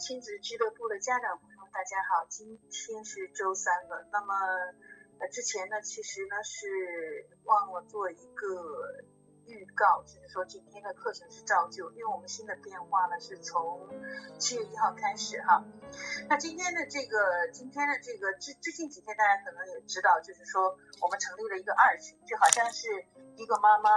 亲子俱乐部的家长朋友，大家好，今天是周三了。那么，呃，之前呢，其实呢是忘了做一个预告，就是说今天的课程是照旧，因为我们新的变化呢是从七月一号开始哈。那今天的这个，今天的这个，最最近几天大家可能也知道，就是说我们成立了一个二群，就好像是一个妈妈。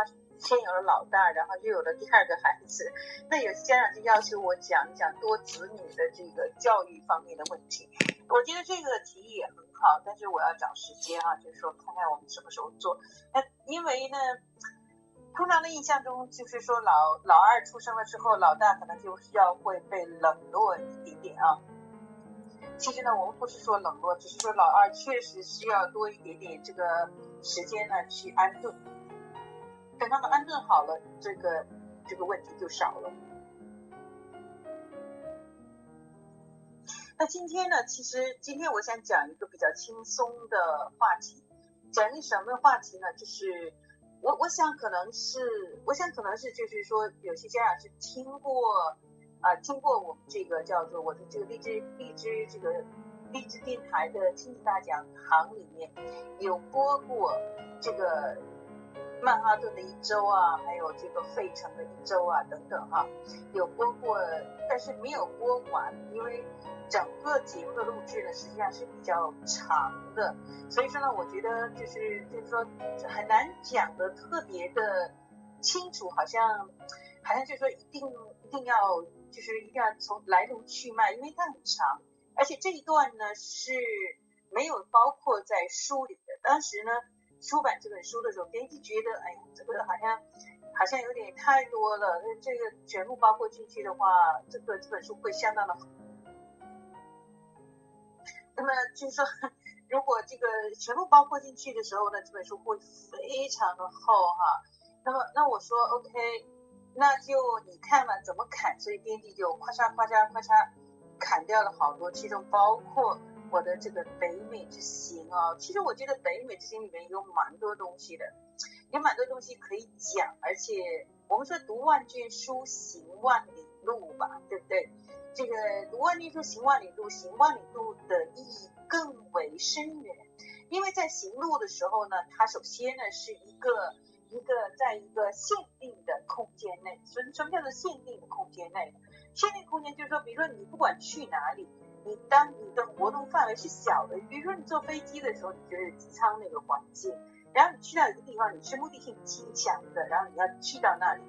先有了老大，然后又有了第二个孩子，那有些家长就要求我讲一讲多子女的这个教育方面的问题。我觉得这个提议也很好，但是我要找时间啊，就是说看看我们什么时候做。那因为呢，通常的印象中就是说老老二出生了之后，老大可能就需要会被冷落一点点啊。其实呢，我们不是说冷落，只是说老二确实需要多一点点这个时间呢去安顿。等他们安顿好了，这个这个问题就少了。那今天呢，其实今天我想讲一个比较轻松的话题，讲一个什么话题呢？就是我我想可能是，我想可能是就是说，有些家长是听过啊，听过我们这个叫做我的这个荔枝荔枝这个荔枝电台的亲子大讲堂里面有播过这个。曼哈顿的一周啊，还有这个费城的一周啊，等等哈，有播过，但是没有播完，因为整个节目的录制呢，实际上是比较长的，所以说呢，我觉得就是就是说很难讲的特别的清楚，好像好像就是说一定一定要就是一定要从来龙去脉，因为它很长，而且这一段呢是没有包括在书里的，当时呢。出版这本书的时候，编辑觉得，哎呀，这个好像好像有点太多了，那这个全部包括进去的话，这个这本书会相当的。那么就是说，如果这个全部包括进去的时候呢，这本书会非常的厚哈。那么那我说 OK，那就你看了怎么砍，所以编辑就咔嚓咔嚓咔嚓砍掉了好多，其中包括。我的这个北美之行啊，其实我觉得北美之行里面有蛮多东西的，有蛮多东西可以讲，而且我们说读万卷书行万里路吧，对不对？这个读万卷书行万里路，行万里路的意义更为深远，因为在行路的时候呢，它首先呢是一个一个在一个限定的空间内，什什么叫做限定的空间内？限定空间就是说，比如说你不管去哪里。你当你的活动范围是小的，比如说你坐飞机的时候，你觉得机舱那个环境，然后你去到一个地方，你是目的性极强的，然后你要去到那里，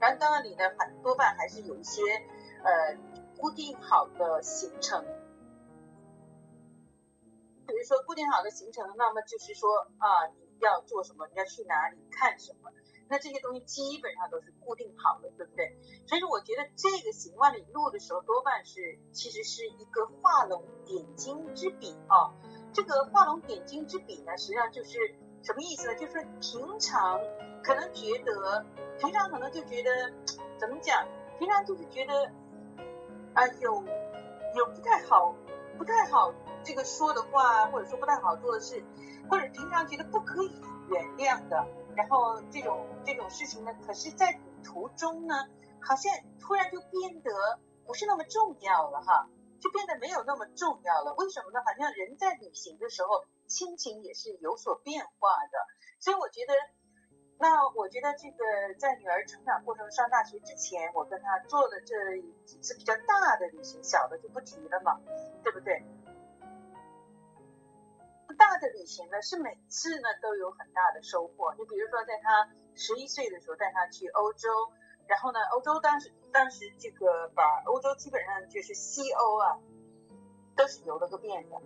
然后到那里呢，很多半还是有一些呃固定好的行程，比如说固定好的行程，那么就是说啊，你要做什么，你要去哪里看什么。那这些东西基本上都是固定好的，对不对？所以说，我觉得这个行万里路的时候，多半是其实是一个画龙点睛之笔啊。这个画龙点睛之笔呢，实际上就是什么意思呢？就是平常可能觉得，平常可能就觉得怎么讲？平常就是觉得啊，有有不太好、不太好这个说的话，或者说不太好做的事，或者平常觉得不可以原谅的。然后这种这种事情呢，可是，在旅途中呢，好像突然就变得不是那么重要了哈，就变得没有那么重要了。为什么呢？好像人在旅行的时候，心情也是有所变化的。所以我觉得，那我觉得这个在女儿成长过程上大学之前，我跟她做的这几次比较大的旅行，小的就不提了嘛，对不对？大的旅行呢，是每次呢都有很大的收获。你比如说，在他十一岁的时候带他去欧洲，然后呢，欧洲当时当时这个把欧洲基本上就是西欧啊，都是游了个遍的。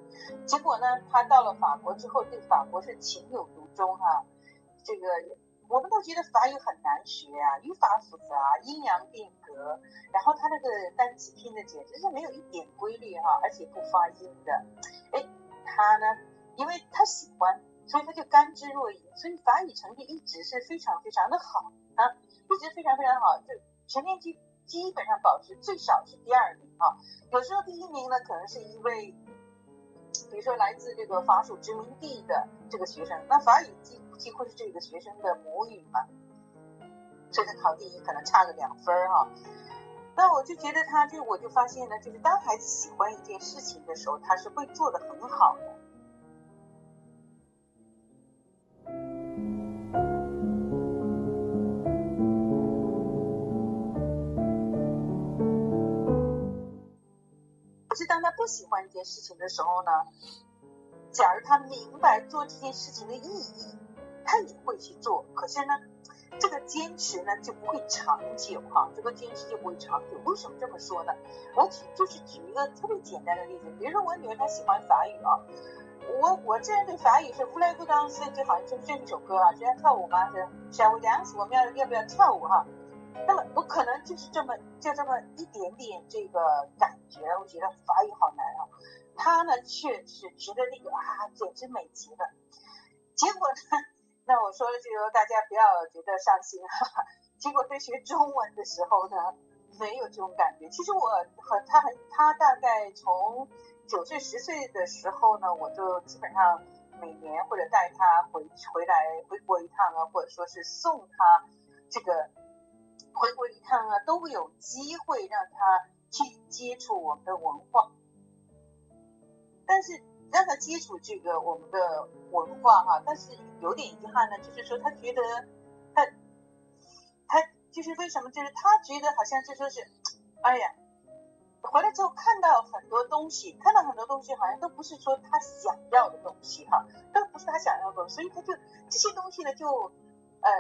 结果呢，他到了法国之后，对法国是情有独钟哈。这个我们都觉得法语很难学啊，语法复杂，阴阳变革，然后他那个单词拼的简直是没有一点规律哈，而且不发音的。哎，他呢？因为他喜欢，所以他就甘之若饴，所以法语成绩一直是非常非常的好啊，一直非常非常好，就全年级基本上保持最少是第二名啊，有时候第一名呢可能是一位，比如说来自这个法属殖民地的这个学生，那法语几几乎是这个学生的母语嘛，所以考第一可能差个两分哈。那我就觉得他就我就发现呢，就是当孩子喜欢一件事情的时候，他是会做的很好的。是当他不喜欢一件事情的时候呢，假如他明白做这件事情的意义，他也会去做。可是呢？这个坚持呢就不会长久哈，这个坚持就不会长久。为什么这么说呢？我举就是举一个特别简单的例子，比如说我女儿她喜欢法语啊，我我这人对法语是 f l a g dance 就好像就是这一首歌啊，就要跳舞吗？是 shall we dance？我们要要不要跳舞哈？那么我可能就是这么就这么一点点这个感觉，我觉得法语好难啊。他呢却是觉得那个啊简直美极了，结果呢？那我说了这个大家不要觉得伤心哈，结果在学中文的时候呢，没有这种感觉。其实我和他很，他大概从九岁十岁的时候呢，我就基本上每年或者带他回回来回国一趟啊，或者说是送他这个回国一趟啊，都有机会让他去接触我们的文化，但是。让他接触这个我们的文化哈，但是有点遗憾呢，就是说他觉得他他就是为什么？就是他觉得好像就说是，哎呀，回来之后看到很多东西，看到很多东西好像都不是说他想要的东西哈，都不是他想要的，所以他就这些东西呢就呃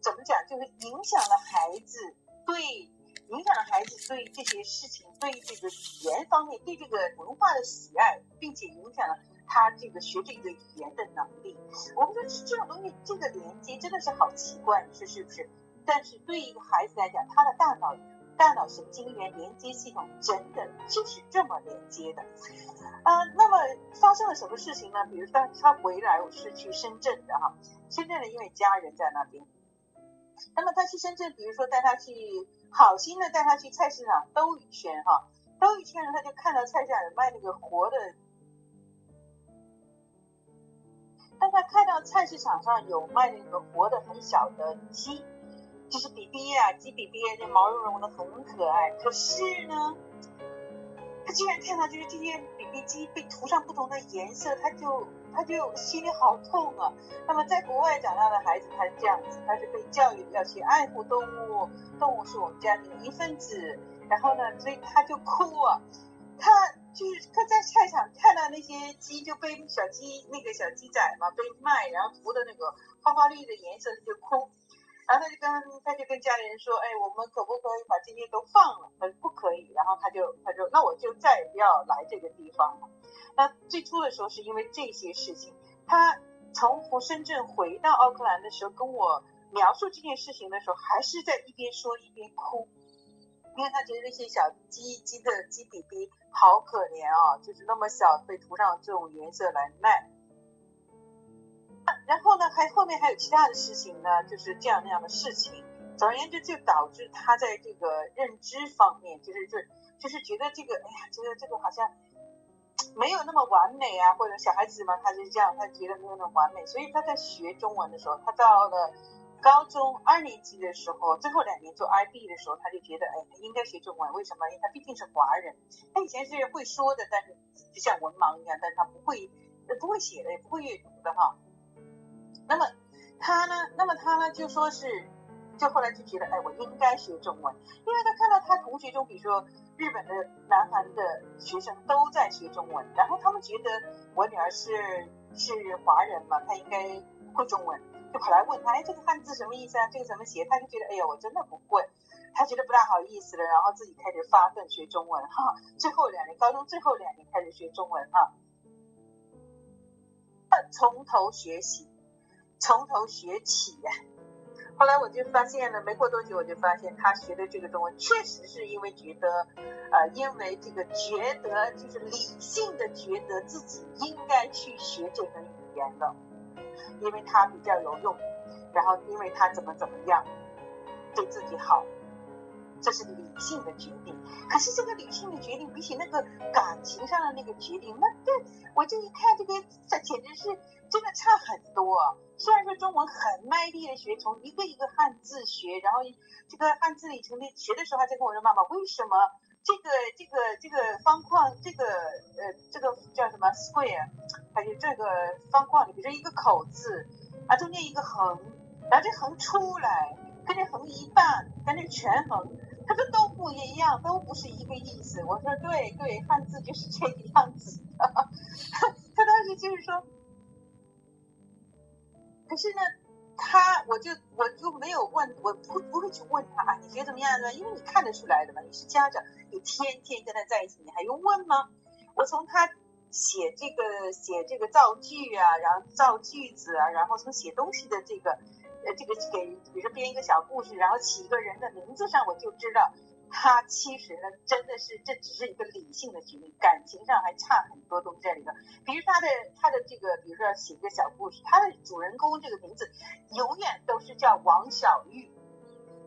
怎么讲，就是影响了孩子对。影响了孩子对这些事情、对这个语言方面、对这个文化的喜爱，并且影响了他这个学这个语言的能力。我们说这种东西，这个连接真的是好奇怪，你说是不是？但是对于一个孩子来讲，他的大脑、大脑神经元连接系统真的就是这么连接的。啊，那么发生了什么事情呢？比如说他回来，我是去深圳的哈，深圳的因为家人在那边。那么他去深圳，比如说带他去。好心的带他去菜市场兜一圈哈，兜一圈呢，他就看到菜市场有卖那个活的，当他看到菜市场上有卖那个活的很小的鸡，就是比比啊，鸡比比，那毛茸茸的很可爱。可是呢，他居然看到就是这些比比鸡被涂上不同的颜色，他就。他就心里好痛啊。那么在国外长大的孩子，他是这样子，他是被教育要去爱护动物，动物是我们家庭的一份子。然后呢，所以他就哭啊。他就是他在菜场看到那些鸡就被小鸡那个小鸡仔嘛被卖，然后涂的那个花花绿的颜色，他就哭。然后他就跟他就跟家里人说，哎，我们可不可以把这些都放了？他说不可以。然后他就他说，那我就再也不要来这个地方了。那最初的时候是因为这些事情，他从深圳回到奥克兰的时候，跟我描述这件事情的时候，还是在一边说一边哭，因为他觉得那些小鸡鸡的鸡比比好可怜啊，就是那么小被涂上这种颜色来卖。然后呢，还后面还有其他的事情呢，就是这样那样的事情。总而言之，就导致他在这个认知方面，就是就就是觉得这个，哎呀，觉得这个好像。没有那么完美啊，或者小孩子嘛，他就这样，他觉得没有那么完美，所以他在学中文的时候，他到了高中二年级的时候，最后两年做 IB 的时候，他就觉得，哎，他应该学中文，为什么？因为他毕竟是华人，他以前是会说的，但是就像文盲一样，但是他不会，不会写的，也不会阅读的哈。那么他呢？那么他呢？就说是，就后来就觉得，哎，我应该学中文，因为他看到他同学中，比如说。日本的、南韩的学生都在学中文，然后他们觉得我女儿是是华人嘛，她应该会中文，就跑来问她，哎，这个汉字什么意思啊？这个怎么写？她就觉得，哎呀，我真的不会，她觉得不大好意思了，然后自己开始发奋学中文哈。最后两年，高中最后两年开始学中文哈，从头学习，从头学起呀。后来我就发现了，没过多久我就发现他学的这个中文确实是因为觉得，呃，因为这个觉得就是理性的觉得自己应该去学这门语言的，因为它比较有用，然后因为它怎么怎么样对自己好，这是理性的决定。可是这个理性的决定比起那个感情上的那个决定，那这我这一看这个，这简直是真的差很多。虽然说中文很卖力的学，从一个一个汉字学，然后这个汉字里从那学的时候，还在跟我说妈妈，为什么这个这个这个方框，这个呃这个叫什么 square，还有这个方框里，比如说一个口字啊，中间一个横，然后这横出来，跟这横一半，跟这全横。他说都不一样，都不是一个意思。我说对对，汉字就是这个样子。他当时就是说，可是呢，他我就我就没有问，我不不会去问他，你觉得怎么样呢？因为你看得出来的嘛，你是家长，你天天跟他在一起，你还用问吗？我从他写这个写这个造句啊，然后造句子啊，然后从写东西的这个。呃，这个给，比如说编一个小故事，然后起一个人的名字上，我就知道他其实呢，真的是这只是一个理性的决定，感情上还差很多东西在里头。比如他的他的这个，比如说写一个小故事，他的主人公这个名字永远都是叫王小玉，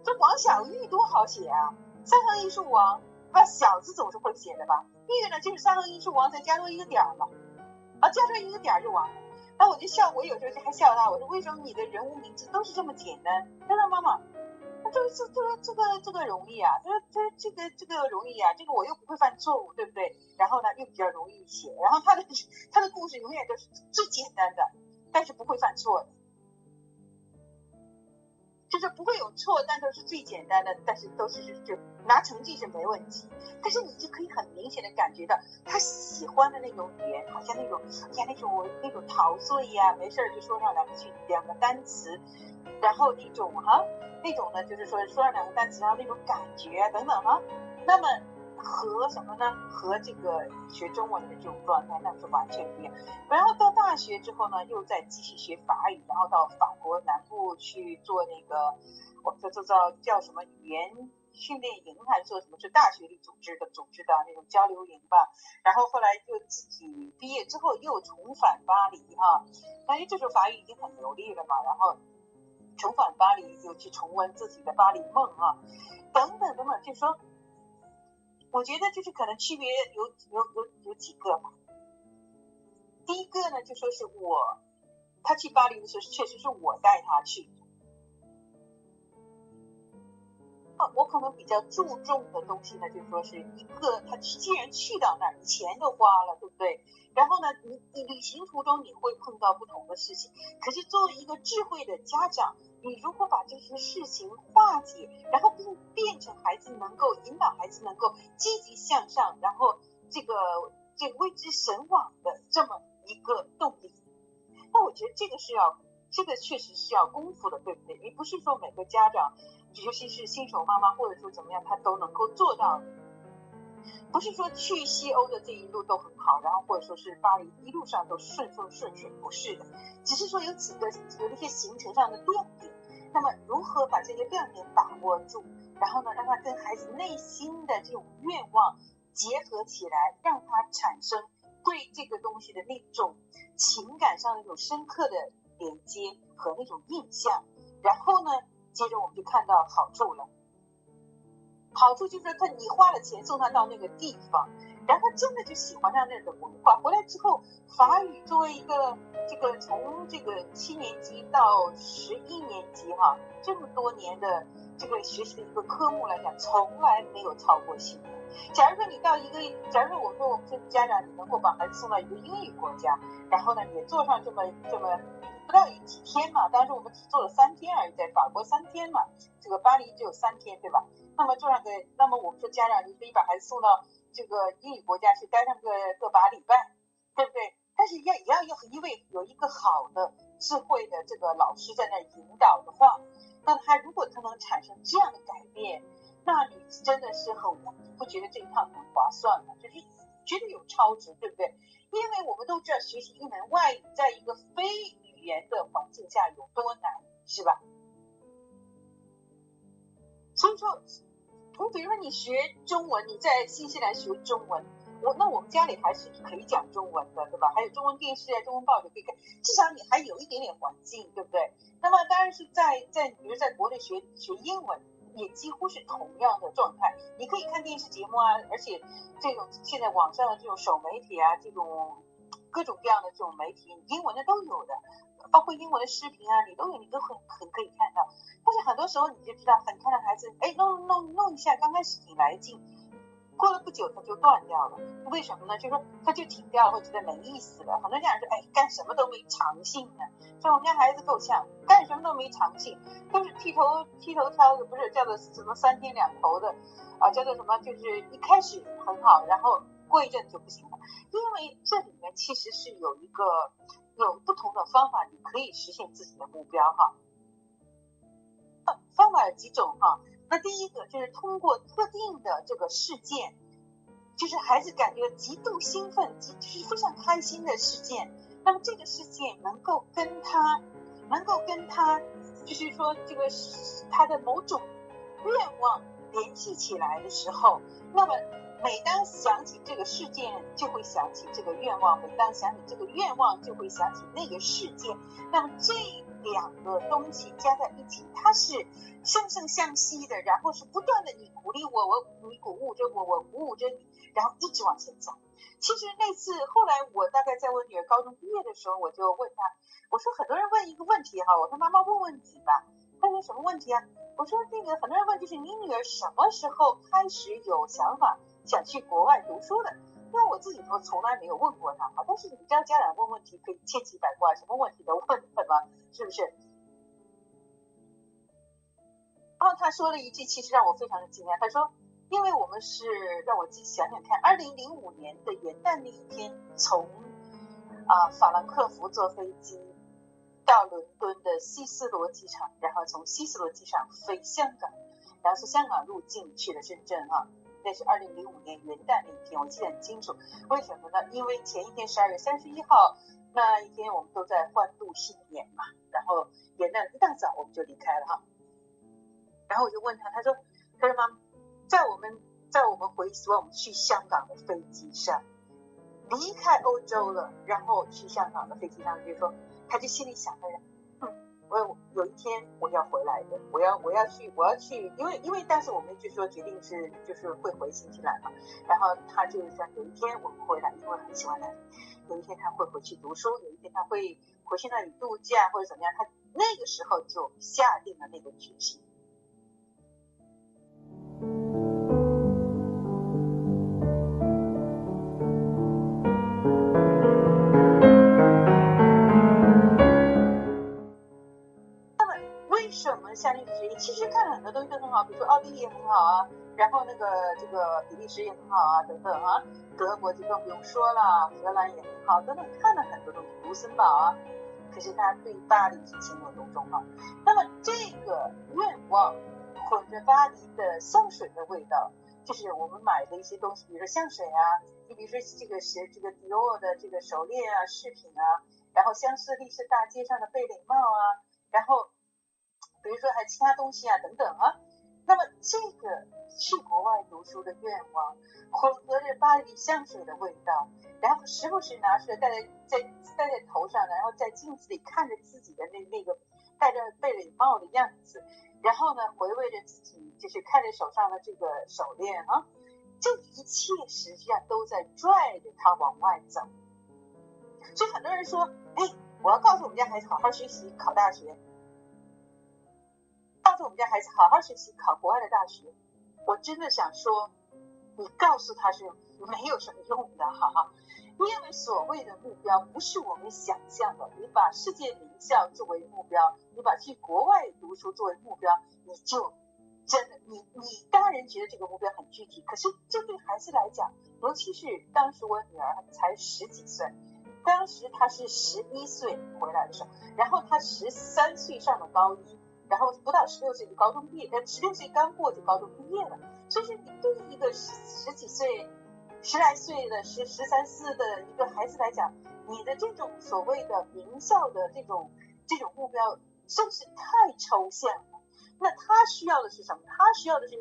这王小玉多好写啊！三横一竖王，那小字总是会写的吧？玉呢就是三横一竖王，再加多一个点儿嘛，啊，加上一个点儿就完了。然后我就笑，我有时候就还笑他，我说为什么你的人物名字都是这么简单？他说妈妈，他这这这这个这个容易啊，他说这这个这个容易啊，这个我又不会犯错误，对不对？然后呢又比较容易写，然后他的他的故事永远都是最简单的，但是不会犯错的。就是不会有错，但都是最简单的，但是都是就拿成绩是没问题。但是你就可以很明显的感觉到他喜欢的那种语言，好像那种呀那种那种陶醉呀，没事儿就说上两句两个单词，然后那种哈那种呢就是说说上两个单词，然后那种感觉等等哈，那么。和什么呢？和这个学中文的这种状态那是完全不一样。然后到大学之后呢，又在继续学法语，然后到法国南部去做那个，我们叫做叫什么语言训练营，还是做什么？是大学里组织的组织的那种交流营吧。然后后来又自己毕业之后又重返巴黎哈，因为这时候法语已经很流利了嘛。然后重返巴黎，又去重温自己的巴黎梦啊，等等等等，就说。我觉得就是可能区别有有有有几个吧。第一个呢，就说是我他去巴黎的时候，确实是我带他去。我可能比较注重的东西呢，就是说是一个他既然去到那儿，钱都花了，对不对？然后呢，你你旅行途中你会碰到不同的事情，可是作为一个智慧的家长。你如何把这些事情化解，然后并变成孩子能够引导孩子能够积极向上，然后这个这个为之神往的这么一个动力？那我觉得这个是要，这个确实是要功夫的，对不对？你不是说每个家长，尤其是新手妈妈或者说怎么样，她都能够做到。不是说去西欧的这一路都很好，然后或者说是巴黎一路上都顺风顺水，不是的，只是说有几个有一些行程上的亮点。那么如何把这些亮点把握住，然后呢，让他跟孩子内心的这种愿望结合起来，让他产生对这个东西的那种情感上的那种深刻的连接和那种印象，然后呢，接着我们就看到好处了。好处就是他，你花了钱送他到那个地方，然后他真的就喜欢上那儿的文化。回来之后，法语作为一个这个从这个七年级到十一年级哈，这么多年的这个学习的一个科目来讲，从来没有操过心。假如说你到一个，假如说我说我们这家长，你能够把孩子送到一个英语国家，然后呢，也做上这么这么不到几天嘛，当时我们只做了三天而已，在法国三天嘛，这个巴黎只有三天，对吧？那么做上个，那么我们说家长，你可以把孩子送到这个英语国家去待上个个把礼拜，对不对？但是要也要有因为有一个好的智慧的这个老师在那引导的话，那他如果他能产生这样的改变，那你真的是很不觉得这一趟很划算吗？就是觉得有超值，对不对？因为我们都知道学习一门外语，在一个非语言的环境下有多难，是吧？所以说，我比如说你学中文，你在新西兰学中文，我那我们家里还是可以讲中文的，对吧？还有中文电视啊，中文报纸可以看，至少你还有一点点环境，对不对？那么当然是在在比如在国内学学英文，也几乎是同样的状态。你可以看电视节目啊，而且这种现在网上的这种手媒体啊，这种各种各样的这种媒体，英文的都有的，包括英文的视频啊，你都有，你都很很可以看到。但是很多时候你就知道，很看到孩子，哎，弄弄弄一下，刚开始挺来劲。过了不久，它就断掉了。为什么呢？就是说，它就停掉了，会觉得没意思了。很多家长说：“哎，干什么都没长性呢。”说我们家孩子够呛，干什么都没长性，都是剃头剃头挑的，不是叫做什么三天两头的啊，叫做什么？就是一开始很好，然后过一阵子就不行了。因为这里面其实是有一个有不同的方法，你可以实现自己的目标哈。方法有几种哈。那第一个就是通过特定的这个事件，就是孩子感觉极度兴奋、极就是非常开心的事件。那么这个事件能够跟他，能够跟他，就是说这个他的某种愿望联系起来的时候，那么每当想起这个事件，就会想起这个愿望；每当想起这个愿望，就会想起那个事件。那么这两个东西加在一起，它是。相生相惜的，然后是不断的你鼓励我，我你鼓舞着我，我鼓舞着你，然后一直往前走。其实那次后来我大概在我女儿高中毕业的时候，我就问她，我说很多人问一个问题哈，我说妈妈问问你吧。她说什么问题啊？我说那个很多人问就是你女儿什么时候开始有想法想去国外读书的？因为我自己都从来没有问过他哈，但是你知道家长问问题可以千奇百怪，什么问题都问什么，是不是？然后他说了一句，其实让我非常的惊讶。他说：“因为我们是让我自己想想看，二零零五年的元旦那一天，从啊法兰克福坐飞机到伦敦的希斯罗机场，然后从希斯罗机场飞香港，然后从香港入境去了深圳啊。那是二零零五年元旦那一天，我记得很清楚。为什么呢？因为前一天十二月三十一号那一天，我们都在欢度新年嘛。然后元旦一大早我们就离开了哈。”然后我就问他，他说：“他说妈，在我们在我们回我们去香港的飞机上，离开欧洲了，然后去香港的飞机上，就说他就心里想着，我有一天我要回来的，我要我要去我要去，因为因为当时我们就说决定是就是会回新西兰嘛，然后他就是说有一天我们回来，因为很喜欢那里，有一天他会回去读书，有一天他会回去那里度假或者怎么样，他那个时候就下定了那个决心。”下定决心，其实看很多东西都很好，比如说奥地利也很好啊，然后那个这个比利时也很好啊，等等啊，德国就更不用说了，荷兰也很好，等等，看了很多东西，卢森堡啊，可是他对巴黎是情有独钟啊。那么这个愿望混着巴黎的香水的味道，就是我们买的一些东西，比如说香水啊，你比如说这个是这个迪奥的这个手链啊、饰品啊，然后香榭丽舍大街上的贝雷帽啊，然后。比如说还有其他东西啊等等啊，那么这个去国外读书的愿望，混合着巴黎香水的味道，然后时不时拿出来戴在在戴在头上，然后在镜子里看着自己的那那个戴着贝雷帽的样子，然后呢回味着自己就是看着手上的这个手链啊，这一切实际上都在拽着他往外走。所以很多人说，哎，我要告诉我们家孩子好好学习，考大学。抱着我们家孩子好好学习，考国外的大学。我真的想说，你告诉他是没有什么用的，哈哈。因为所谓的目标不是我们想象的。你把世界名校作为目标，你把去国外读书作为目标，你就真的，你你当然觉得这个目标很具体。可是这对孩子来讲，尤其是当时我女儿才十几岁，当时她是十一岁回来的时候，然后她十三岁上了高一。然后不到十六岁就高中毕业，呃，十六岁刚过就高中毕业了。所以说，你对一个十十几岁、十来岁的十十三四的一个孩子来讲，你的这种所谓的名校的这种这种目标，真是太抽象了。那他需要的是什么？他需要的是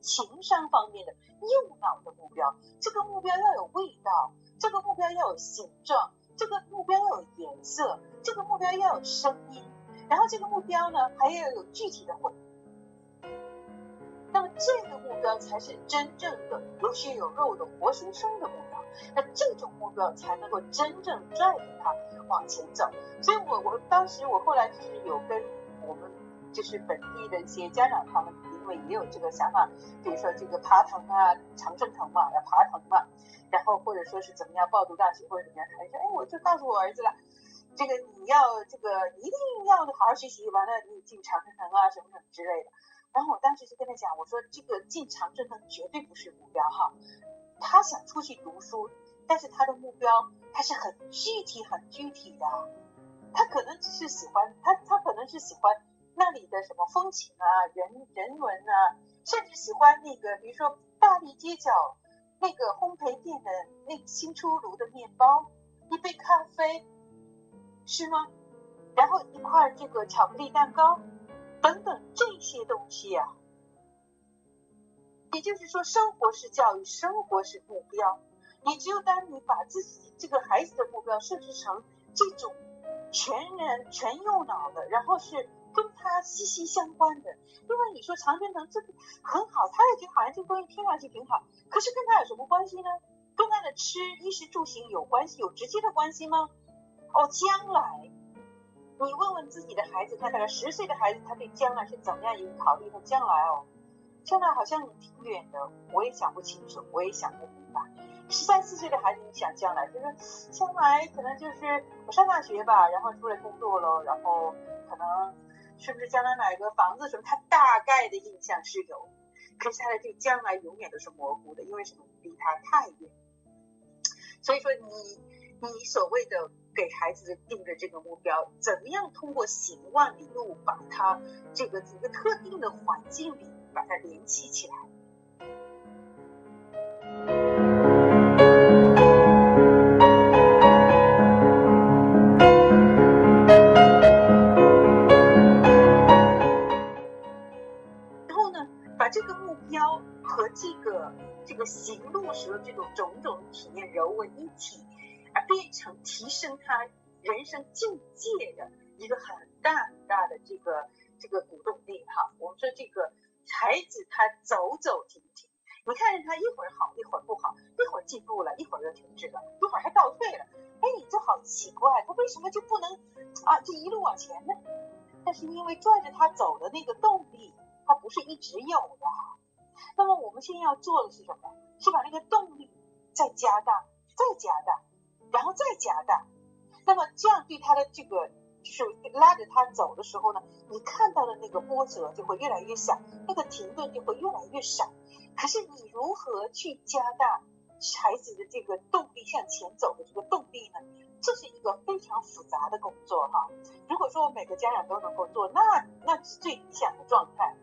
情商方面的右脑的目标。这个目标要有味道，这个目标要有形状，这个目标要有颜色，这个目标要有声音。然后这个目标呢，还要有具体的回，这个目标才是真正的有血有肉的活生生的目标，那这种目标才能够真正拽着他往前走。所以我我当时我后来就是有跟我们就是本地的一些家长他们。因为也有这个想法，比如说这个爬藤啊，长春藤嘛，要爬藤嘛，然后或者说是怎么样报读大学或者怎么样，他说，哎，我就告诉我儿子了，这个你要这个一定要好好学习，完了你进长春藤啊什么什么之类的。然后我当时就跟他讲，我说这个进长春藤绝对不是目标哈，他想出去读书，但是他的目标他是很具体很具体的，他可能只是喜欢他他可能是喜欢。那里的什么风情啊，人人文啊，甚至喜欢那个，比如说巴黎街角那个烘焙店的那新出炉的面包，一杯咖啡，是吗？然后一块这个巧克力蛋糕，等等这些东西啊。也就是说，生活是教育，生活是目标。你只有当你把自己这个孩子的目标设置成这种全人全用脑的，然后是。跟他息息相关的，因为你说常春藤这个很好，他也觉得好像这个东西听上去挺好，可是跟他有什么关系呢？跟他的吃衣食住行有关系，有直接的关系吗？哦，将来你问问自己的孩子，他大概十岁的孩子，他对将来是怎么样一个考虑？他将来哦，将来好像挺远的，我也想不清楚，我也想不明白。十三四岁的孩子，你想将来就是将来可能就是我上大学吧，然后出来工作了，然后可能。是不是将来买个房子什么？他大概的印象是有，可是他的这将来永远都是模糊的，因为什么？离他太远。所以说，你你所谓的给孩子定的这个目标，怎么样通过行万里路把它这个一个特定的环境里把它联系起来？然后呢，把这个目标和这个这个行路时的这种种种体验揉为一体，而变成提升他人生境界的一个很大很大的这个这个鼓动力哈。我们说这个孩子他走走停停，你看着他一会儿好一会儿不好，一会儿进步了一会儿又停滞了，一会儿还倒退了，哎，这好奇怪，他为什么就不能啊就一路往前呢？但是因为拽着他走的那个动力，他不是一直有的。那么我们现在要做的是什么？是把那个动力再加大，再加大，然后再加大。那么这样对他的这个，就是拉着他走的时候呢，你看到的那个波折就会越来越小，那个停顿就会越来越少。可是你如何去加大孩子的这个动力向前走的这个动力呢？这是一个非常复杂的工作哈。如果说我每个家长都能够做，那那是最理想的状态。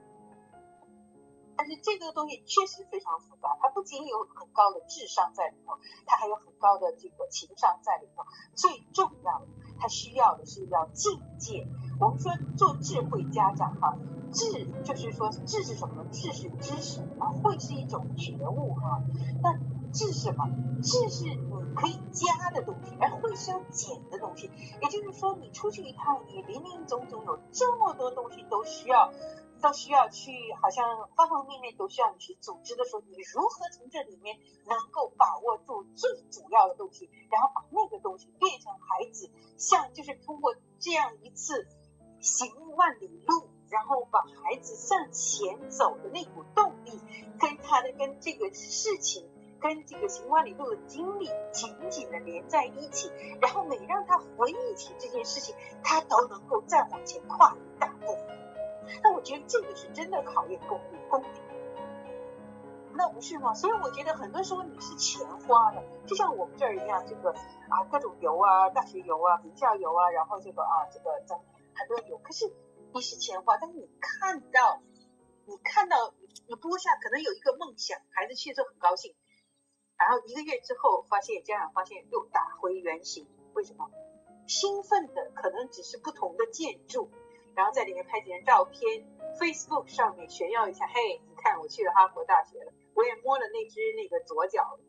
但是这个东西确实非常复杂，它不仅有很高的智商在里头，它还有很高的这个情商在里头。最重要的，它需要的是要境界。我们说做智慧家长哈，智就是说智是什么？智是知识啊，慧是一种觉悟哈。那智什么？智是你可以加的东西，而慧是要减的东西。也就是说，你出去一趟，你林林总总有这么多东西都需要。都需要去，好像方方面面都需要你去组织的时候，你如何从这里面能够把握住最主要的东西，然后把那个东西变成孩子，像就是通过这样一次行万里路，然后把孩子向前走的那股动力，跟他的跟这个事情，跟这个行万里路的经历紧紧的连在一起，然后每让他回忆起这件事情，他都能够再往前跨一大步。那我觉得这个是真的考验功力、功底，那不是吗？所以我觉得很多时候你是钱花的，就像我们这儿一样，这个啊各种游啊，大学游啊，名校游啊，然后这个啊这个咱很多游，可是你是钱花，但是你看到你看到你播下可能有一个梦想，孩子去之后很高兴，然后一个月之后发现家长发现又打回原形，为什么？兴奋的可能只是不同的建筑。然后在里面拍几张照片，Facebook 上面炫耀一下，嘿，你看我去了哈佛大学了，我也摸了那只那个左脚，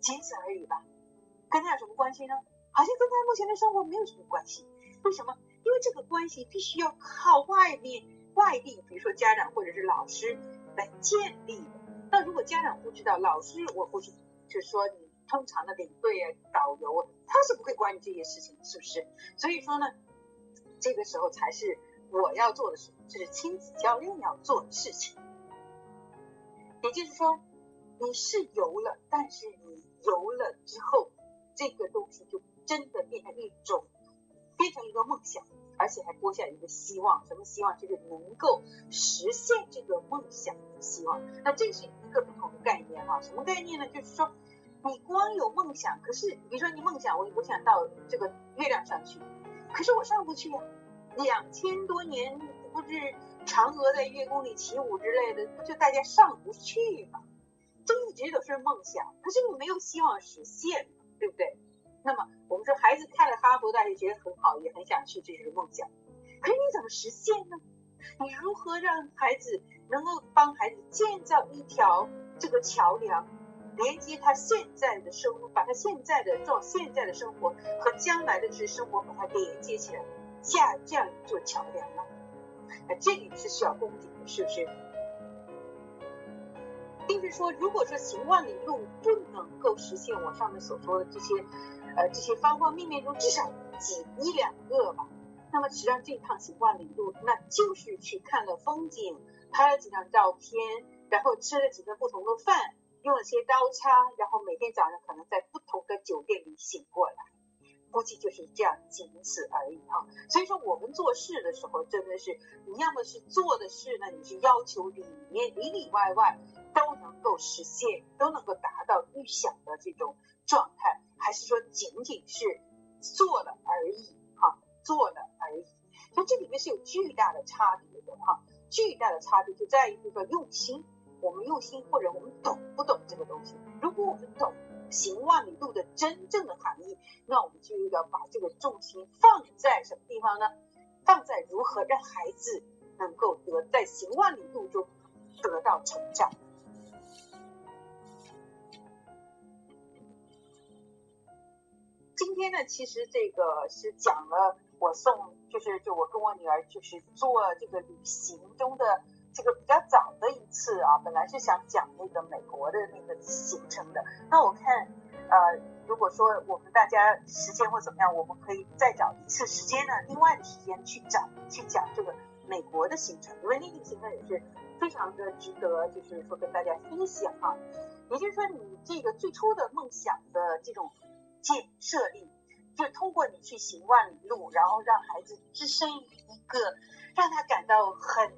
仅此而已吧，跟他有什么关系呢？好像跟他目前的生活没有什么关系。为什么？因为这个关系必须要靠外面外地，比如说家长或者是老师来建立的。那如果家长不知道，老师我估计就是说你通常的领队啊、导游，他是不会管你这些事情，是不是？所以说呢，这个时候才是我要做的事，这是亲子教练要做的事情。也就是说，你是游了，但是你游了之后，这个东西就真的变成一种，变成一个梦想，而且还播下一个希望。什么希望？就是能够实现这个梦想的希望。那这是一个不同的概念哈。什么概念呢？就是说，你光有梦想，可是比如说你梦想，我我想到这个月亮上去，可是我上不去呀。两千多年不是？嫦娥在月宫里起舞之类的，不就大家上不去吗？这一直都是梦想，可是你没有希望实现嘛，对不对？那么我们说孩子看了哈佛大学觉得很好，也很想去，这是梦想。可是你怎么实现呢？你如何让孩子能够帮孩子建造一条这个桥梁，连接他现在的生活，把他现在的做现在的生活和将来的这些生活把它连接起来，架这样一座桥梁呢？那这里是需要功底的，是不是？就是说，如果说行万里路不能够实现我上面所说的这些，呃，这些方方面面中至少几一两个吧，那么实际上这一趟行万里路，那就是去看了风景，拍了几张照片，然后吃了几个不同的饭，用了些刀叉，然后每天早上可能在不同的酒店里醒过来。估计就是这样，仅此而已啊。所以说，我们做事的时候，真的是你要么是做的事呢，你是要求里面里里外外都能够实现，都能够达到预想的这种状态，还是说仅仅是做了而已哈，做了而已。所以这里面是有巨大的差别的哈，巨大的差别就在于这个用心，我们用心或者我们懂不懂这个东西。如果我们懂。行万里路的真正的含义，那我们就要把这个重心放在什么地方呢？放在如何让孩子能够得在行万里路中得到成长。今天呢，其实这个是讲了我送，就是就我跟我女儿就是做这个旅行中的。这个比较早的一次啊，本来是想讲那个美国的那个行程的。那我看，呃，如果说我们大家时间或怎么样，我们可以再找一次时间呢，另外的时间去找去讲这个美国的行程，因为那个行程也是非常的值得，就是说跟大家分享啊。也就是说，你这个最初的梦想的这种建设立，就通过你去行万里路，然后让孩子置身于一个让他感到很。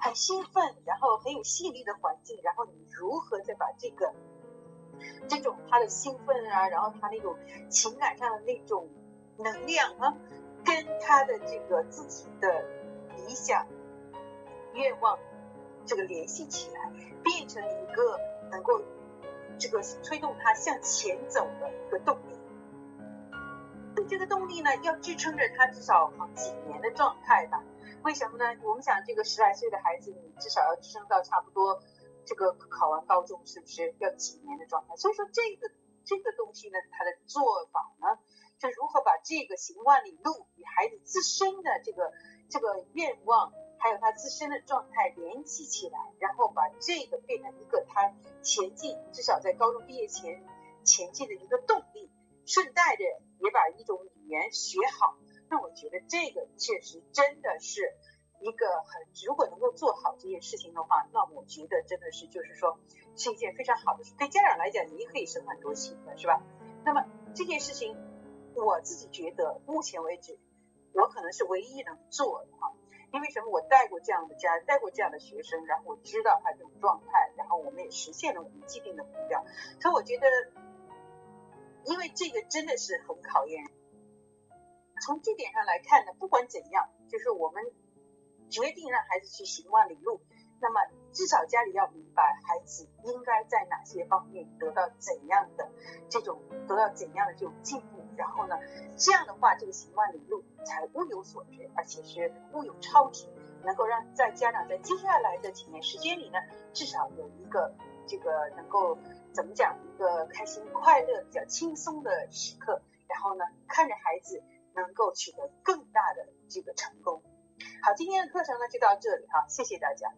很兴奋，然后很有吸引力的环境，然后你如何再把这个这种他的兴奋啊，然后他那种情感上的那种能量啊，跟他的这个自己的理想愿望这个联系起来，变成一个能够这个推动他向前走的一个动力。这个动力呢，要支撑着他至少好几年的状态吧。为什么呢？我们想，这个十来岁的孩子，你至少要支撑到差不多这个考完高中，是不是要几年的状态？所以说，这个这个东西呢，它的做法呢，就如何把这个行万里路与孩子自身的这个这个愿望，还有他自身的状态联系起来，然后把这个变成一个他前进，至少在高中毕业前前进的一个动力，顺带着也把一种语言学好。那我觉得这个确实真的是一个很，如果能够做好这件事情的话，那我觉得真的是就是说是一件非常好的事。对家长来讲，你也可以省很多心的，是吧？那么这件事情，我自己觉得目前为止，我可能是唯一能做的哈。因为什么？我带过这样的家，带过这样的学生，然后我知道他这种状态，然后我们也实现了我们既定的目标。所以我觉得，因为这个真的是很考验。从这点上来看呢，不管怎样，就是我们决定让孩子去行万里路，那么至少家里要明白孩子应该在哪些方面得到怎样的这种得到怎样的这种进步，然后呢，这样的话这个行万里路才物有所值，而且是物有超值，能够让在家长在接下来的几年时间里呢，至少有一个这个能够怎么讲一个开心快乐比较轻松的时刻，然后呢，看着孩子。能够取得更大的这个成功。好，今天的课程呢就到这里哈，谢谢大家。